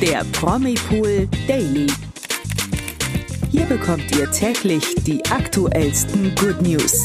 der Promipool Daily. Hier bekommt ihr täglich die aktuellsten Good News.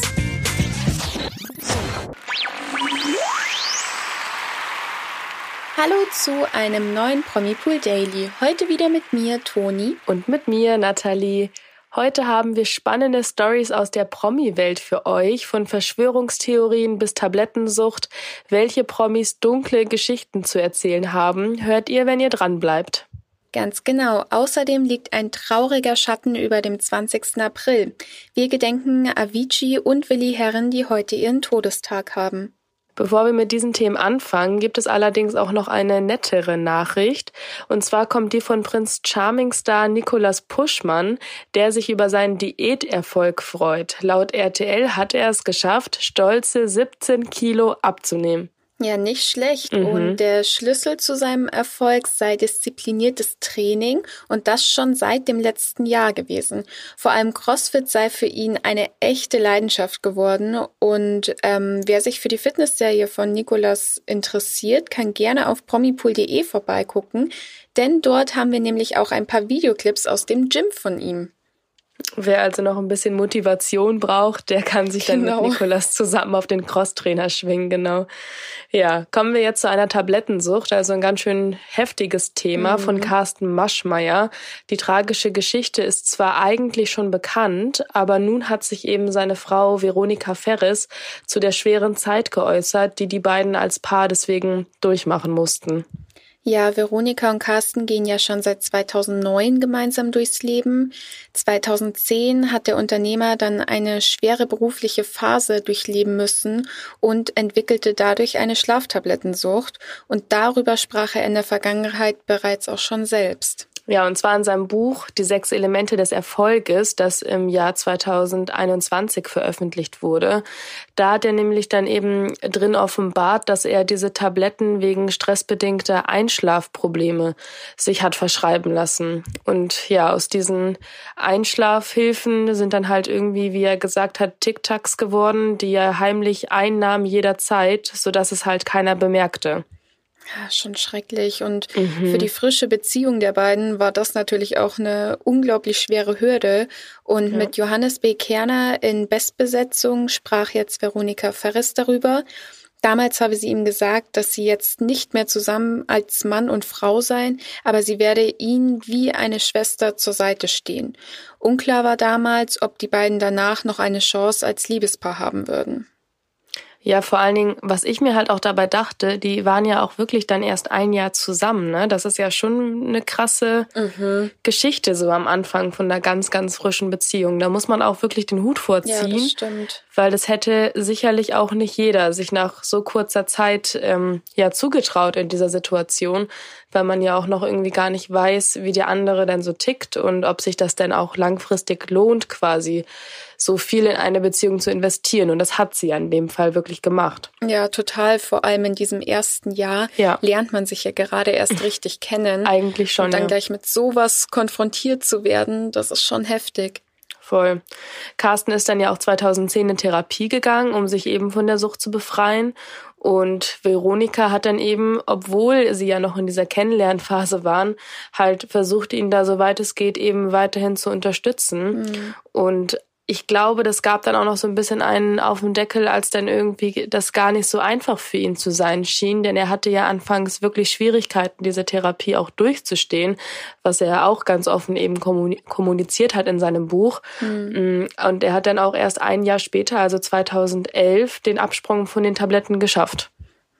Hallo zu einem neuen Promipool Daily. Heute wieder mit mir, Toni. Und mit mir, Nathalie. Heute haben wir spannende Stories aus der Promi-Welt für euch, von Verschwörungstheorien bis Tablettensucht. Welche Promis dunkle Geschichten zu erzählen haben, hört ihr, wenn ihr dran bleibt. Ganz genau. Außerdem liegt ein trauriger Schatten über dem 20. April. Wir gedenken Avicii und Willi Herren, die heute ihren Todestag haben. Bevor wir mit diesen Themen anfangen, gibt es allerdings auch noch eine nettere Nachricht. Und zwar kommt die von Prinz Charming Star Nicolas Puschmann, der sich über seinen Diäterfolg freut. Laut RTL hat er es geschafft, stolze 17 Kilo abzunehmen. Ja, nicht schlecht. Mhm. Und der Schlüssel zu seinem Erfolg sei diszipliniertes Training und das schon seit dem letzten Jahr gewesen. Vor allem CrossFit sei für ihn eine echte Leidenschaft geworden. Und ähm, wer sich für die Fitnessserie von Nikolas interessiert, kann gerne auf promipool.de vorbeigucken, denn dort haben wir nämlich auch ein paar Videoclips aus dem Gym von ihm. Wer also noch ein bisschen Motivation braucht, der kann sich dann genau. mit Nikolas zusammen auf den Crosstrainer schwingen, genau. Ja, kommen wir jetzt zu einer Tablettensucht, also ein ganz schön heftiges Thema mhm. von Carsten Maschmeyer. Die tragische Geschichte ist zwar eigentlich schon bekannt, aber nun hat sich eben seine Frau Veronika Ferris zu der schweren Zeit geäußert, die die beiden als Paar deswegen durchmachen mussten. Ja, Veronika und Carsten gehen ja schon seit 2009 gemeinsam durchs Leben. 2010 hat der Unternehmer dann eine schwere berufliche Phase durchleben müssen und entwickelte dadurch eine Schlaftablettensucht. Und darüber sprach er in der Vergangenheit bereits auch schon selbst. Ja, und zwar in seinem Buch Die sechs Elemente des Erfolges, das im Jahr 2021 veröffentlicht wurde. Da hat er nämlich dann eben drin offenbart, dass er diese Tabletten wegen stressbedingter Einschlafprobleme sich hat verschreiben lassen. Und ja, aus diesen Einschlafhilfen sind dann halt irgendwie, wie er gesagt hat, Tic-Tacs geworden, die er heimlich einnahm jederzeit, sodass es halt keiner bemerkte. Ja, schon schrecklich. Und mhm. für die frische Beziehung der beiden war das natürlich auch eine unglaublich schwere Hürde. Und ja. mit Johannes B. Kerner in Bestbesetzung sprach jetzt Veronika Ferris darüber. Damals habe sie ihm gesagt, dass sie jetzt nicht mehr zusammen als Mann und Frau seien, aber sie werde ihm wie eine Schwester zur Seite stehen. Unklar war damals, ob die beiden danach noch eine Chance als Liebespaar haben würden. Ja, vor allen Dingen, was ich mir halt auch dabei dachte, die waren ja auch wirklich dann erst ein Jahr zusammen, ne? Das ist ja schon eine krasse mhm. Geschichte so am Anfang von einer ganz, ganz frischen Beziehung. Da muss man auch wirklich den Hut vorziehen. Ja, das stimmt. Weil das hätte sicherlich auch nicht jeder sich nach so kurzer Zeit ähm, ja zugetraut in dieser Situation, weil man ja auch noch irgendwie gar nicht weiß, wie der andere denn so tickt und ob sich das denn auch langfristig lohnt, quasi so viel in eine Beziehung zu investieren. Und das hat sie ja in dem Fall wirklich gemacht. Ja, total. Vor allem in diesem ersten Jahr ja. lernt man sich ja gerade erst richtig kennen. Eigentlich schon. Und dann ja. gleich mit sowas konfrontiert zu werden, das ist schon heftig. Voll. Carsten ist dann ja auch 2010 in Therapie gegangen, um sich eben von der Sucht zu befreien. Und Veronika hat dann eben, obwohl sie ja noch in dieser Kennenlernphase waren, halt versucht, ihn da soweit es geht eben weiterhin zu unterstützen. Mhm. Und ich glaube, das gab dann auch noch so ein bisschen einen auf dem Deckel, als dann irgendwie das gar nicht so einfach für ihn zu sein schien, denn er hatte ja anfangs wirklich Schwierigkeiten, diese Therapie auch durchzustehen, was er auch ganz offen eben kommuniziert hat in seinem Buch. Mhm. Und er hat dann auch erst ein Jahr später, also 2011, den Absprung von den Tabletten geschafft.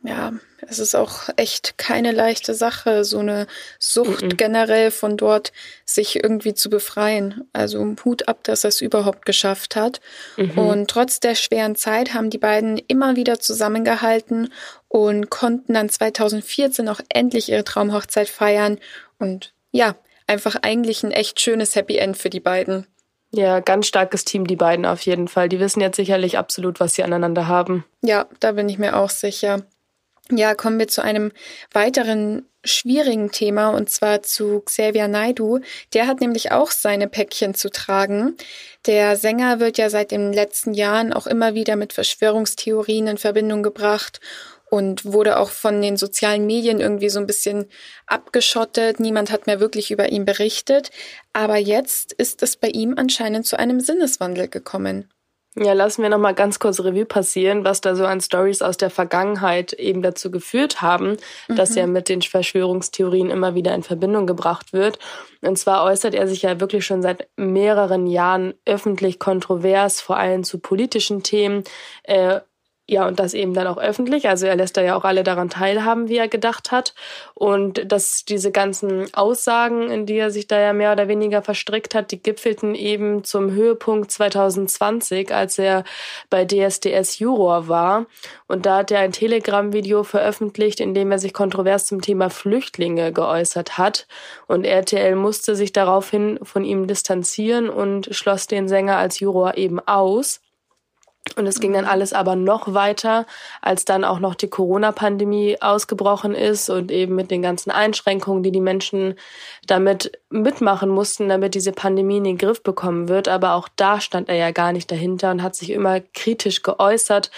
Ja, es ist auch echt keine leichte Sache, so eine Sucht mhm. generell von dort sich irgendwie zu befreien. Also Hut ab, dass er es überhaupt geschafft hat. Mhm. Und trotz der schweren Zeit haben die beiden immer wieder zusammengehalten und konnten dann 2014 auch endlich ihre Traumhochzeit feiern. Und ja, einfach eigentlich ein echt schönes Happy End für die beiden. Ja, ganz starkes Team, die beiden auf jeden Fall. Die wissen jetzt sicherlich absolut, was sie aneinander haben. Ja, da bin ich mir auch sicher. Ja, kommen wir zu einem weiteren schwierigen Thema und zwar zu Xavier Naidu. Der hat nämlich auch seine Päckchen zu tragen. Der Sänger wird ja seit den letzten Jahren auch immer wieder mit Verschwörungstheorien in Verbindung gebracht und wurde auch von den sozialen Medien irgendwie so ein bisschen abgeschottet. Niemand hat mehr wirklich über ihn berichtet. Aber jetzt ist es bei ihm anscheinend zu einem Sinneswandel gekommen. Ja, lassen wir noch mal ganz kurz Revue passieren, was da so an Stories aus der Vergangenheit eben dazu geführt haben, mhm. dass er mit den Verschwörungstheorien immer wieder in Verbindung gebracht wird. Und zwar äußert er sich ja wirklich schon seit mehreren Jahren öffentlich kontrovers, vor allem zu politischen Themen. Äh, ja, und das eben dann auch öffentlich. Also er lässt da ja auch alle daran teilhaben, wie er gedacht hat. Und dass diese ganzen Aussagen, in die er sich da ja mehr oder weniger verstrickt hat, die gipfelten eben zum Höhepunkt 2020, als er bei DSDS Juror war. Und da hat er ein Telegram-Video veröffentlicht, in dem er sich kontrovers zum Thema Flüchtlinge geäußert hat. Und RTL musste sich daraufhin von ihm distanzieren und schloss den Sänger als Juror eben aus. Und es ging dann alles aber noch weiter, als dann auch noch die Corona-Pandemie ausgebrochen ist und eben mit den ganzen Einschränkungen, die die Menschen damit mitmachen mussten, damit diese Pandemie in den Griff bekommen wird. Aber auch da stand er ja gar nicht dahinter und hat sich immer kritisch geäußert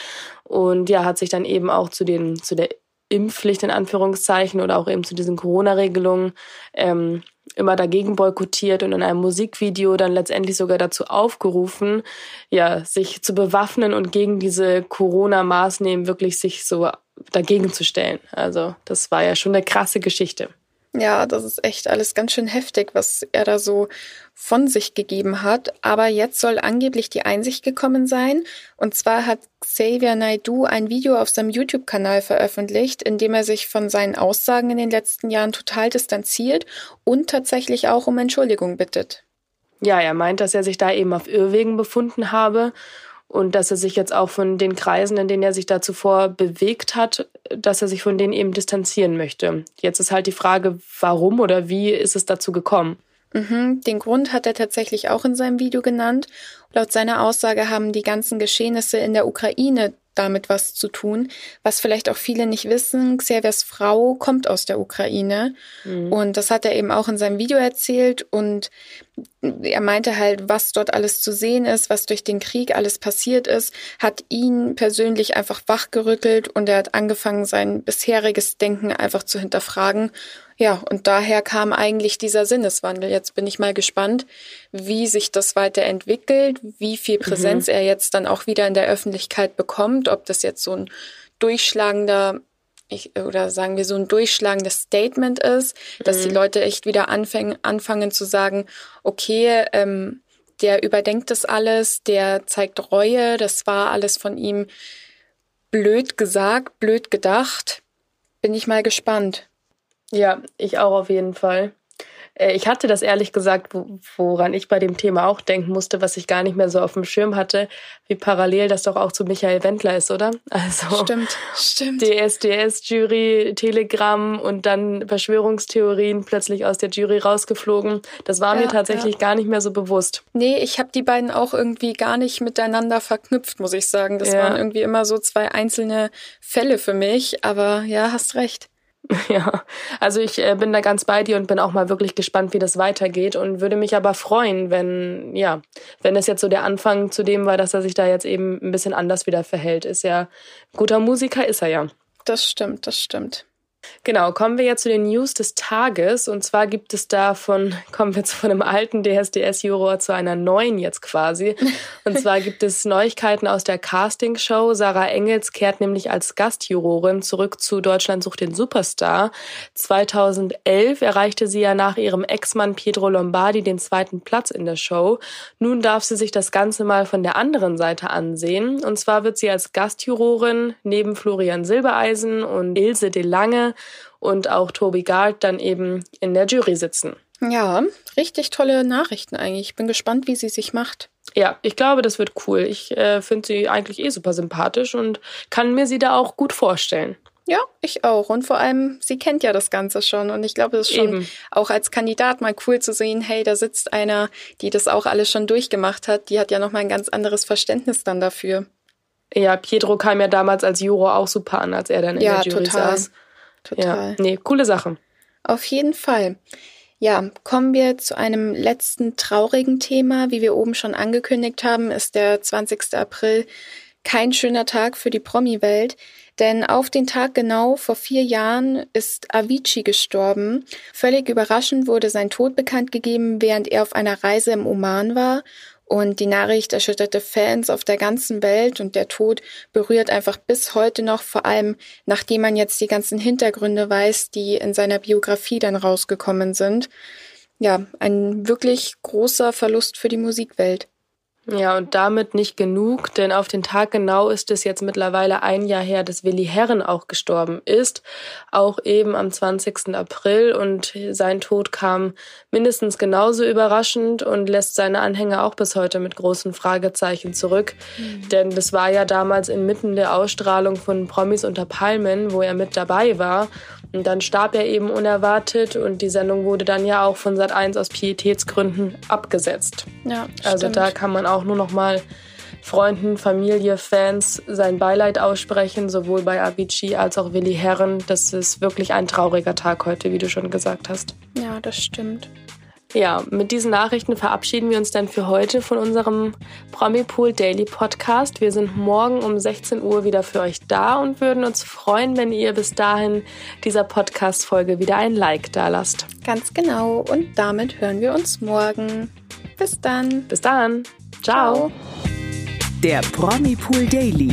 und ja, hat sich dann eben auch zu den, zu der Impfpflicht in Anführungszeichen oder auch eben zu diesen Corona-Regelungen ähm, immer dagegen boykottiert und in einem Musikvideo dann letztendlich sogar dazu aufgerufen, ja, sich zu bewaffnen und gegen diese Corona-Maßnahmen wirklich sich so dagegen zu stellen. Also das war ja schon eine krasse Geschichte. Ja, das ist echt alles ganz schön heftig, was er da so von sich gegeben hat. Aber jetzt soll angeblich die Einsicht gekommen sein. Und zwar hat Xavier Naidu ein Video auf seinem YouTube-Kanal veröffentlicht, in dem er sich von seinen Aussagen in den letzten Jahren total distanziert und tatsächlich auch um Entschuldigung bittet. Ja, er meint, dass er sich da eben auf Irrwegen befunden habe und dass er sich jetzt auch von den Kreisen, in denen er sich da zuvor bewegt hat, dass er sich von denen eben distanzieren möchte. Jetzt ist halt die Frage, warum oder wie ist es dazu gekommen? Mhm, den Grund hat er tatsächlich auch in seinem Video genannt. Laut seiner Aussage haben die ganzen Geschehnisse in der Ukraine damit was zu tun. Was vielleicht auch viele nicht wissen, Xaviers Frau kommt aus der Ukraine mhm. und das hat er eben auch in seinem Video erzählt und er meinte halt, was dort alles zu sehen ist, was durch den Krieg alles passiert ist, hat ihn persönlich einfach wachgerüttelt und er hat angefangen, sein bisheriges Denken einfach zu hinterfragen. Ja, und daher kam eigentlich dieser Sinneswandel. Jetzt bin ich mal gespannt, wie sich das weiterentwickelt, wie viel Präsenz mhm. er jetzt dann auch wieder in der Öffentlichkeit bekommt, ob das jetzt so ein durchschlagender ich, oder sagen wir so ein durchschlagendes Statement ist, dass mhm. die Leute echt wieder anfangen, anfangen zu sagen, okay, ähm, der überdenkt das alles, der zeigt Reue, das war alles von ihm blöd gesagt, blöd gedacht. Bin ich mal gespannt. Ja, ich auch auf jeden Fall. Äh, ich hatte das ehrlich gesagt, woran ich bei dem Thema auch denken musste, was ich gar nicht mehr so auf dem Schirm hatte, wie parallel das doch auch zu Michael Wendler ist, oder? Also stimmt, stimmt. DSDS-Jury, Telegram und dann Verschwörungstheorien plötzlich aus der Jury rausgeflogen. Das war ja, mir tatsächlich ja. gar nicht mehr so bewusst. Nee, ich habe die beiden auch irgendwie gar nicht miteinander verknüpft, muss ich sagen. Das ja. waren irgendwie immer so zwei einzelne Fälle für mich, aber ja, hast recht. Ja, also ich äh, bin da ganz bei dir und bin auch mal wirklich gespannt, wie das weitergeht und würde mich aber freuen, wenn, ja, wenn es jetzt so der Anfang zu dem war, dass er sich da jetzt eben ein bisschen anders wieder verhält. Ist ja, guter Musiker ist er ja. Das stimmt, das stimmt. Genau, kommen wir jetzt zu den News des Tages. Und zwar gibt es da von, kommen wir jetzt von einem alten DSDS-Juror zu einer neuen jetzt quasi. Und zwar gibt es Neuigkeiten aus der Castingshow. Sarah Engels kehrt nämlich als Gastjurorin zurück zu Deutschland sucht den Superstar. 2011 erreichte sie ja nach ihrem Ex-Mann Pietro Lombardi den zweiten Platz in der Show. Nun darf sie sich das Ganze mal von der anderen Seite ansehen. Und zwar wird sie als Gastjurorin neben Florian Silbereisen und Ilse de Lange und auch Toby Gard dann eben in der Jury sitzen. Ja, richtig tolle Nachrichten eigentlich. Ich bin gespannt, wie sie sich macht. Ja, ich glaube, das wird cool. Ich äh, finde sie eigentlich eh super sympathisch und kann mir sie da auch gut vorstellen. Ja, ich auch. Und vor allem, sie kennt ja das Ganze schon. Und ich glaube, es ist schon Eben. auch als Kandidat mal cool zu sehen, hey, da sitzt einer, die das auch alles schon durchgemacht hat. Die hat ja nochmal ein ganz anderes Verständnis dann dafür. Ja, Pietro kam ja damals als Juror auch super an, als er dann in ja, der Jury total. saß. Total. Ja, nee, coole Sache. Auf jeden Fall. Ja, kommen wir zu einem letzten traurigen Thema. Wie wir oben schon angekündigt haben, ist der 20. April kein schöner Tag für die Promi-Welt, denn auf den Tag genau vor vier Jahren ist Avicii gestorben. Völlig überraschend wurde sein Tod bekannt gegeben, während er auf einer Reise im Oman war. Und die Nachricht erschütterte Fans auf der ganzen Welt und der Tod berührt einfach bis heute noch, vor allem nachdem man jetzt die ganzen Hintergründe weiß, die in seiner Biografie dann rausgekommen sind. Ja, ein wirklich großer Verlust für die Musikwelt. Ja, und damit nicht genug, denn auf den Tag genau ist es jetzt mittlerweile ein Jahr her, dass Willi Herren auch gestorben ist, auch eben am 20. April und sein Tod kam mindestens genauso überraschend und lässt seine Anhänger auch bis heute mit großen Fragezeichen zurück, mhm. denn das war ja damals inmitten der Ausstrahlung von Promis unter Palmen, wo er mit dabei war und dann starb er eben unerwartet und die Sendung wurde dann ja auch von Sat1 aus Pietätsgründen abgesetzt. Ja, also stimmt. da kann man auch auch nur noch mal Freunden, Familie, Fans sein Beileid aussprechen, sowohl bei Avicii als auch Willi Herren. Das ist wirklich ein trauriger Tag heute, wie du schon gesagt hast. Ja, das stimmt. Ja, mit diesen Nachrichten verabschieden wir uns dann für heute von unserem Promipool Daily Podcast. Wir sind morgen um 16 Uhr wieder für euch da und würden uns freuen, wenn ihr bis dahin dieser Podcast-Folge wieder ein Like da lasst. Ganz genau. Und damit hören wir uns morgen. Bis dann. Bis dann. Ciao. Der Promi Pool Daily.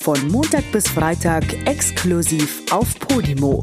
Von Montag bis Freitag exklusiv auf Podimo.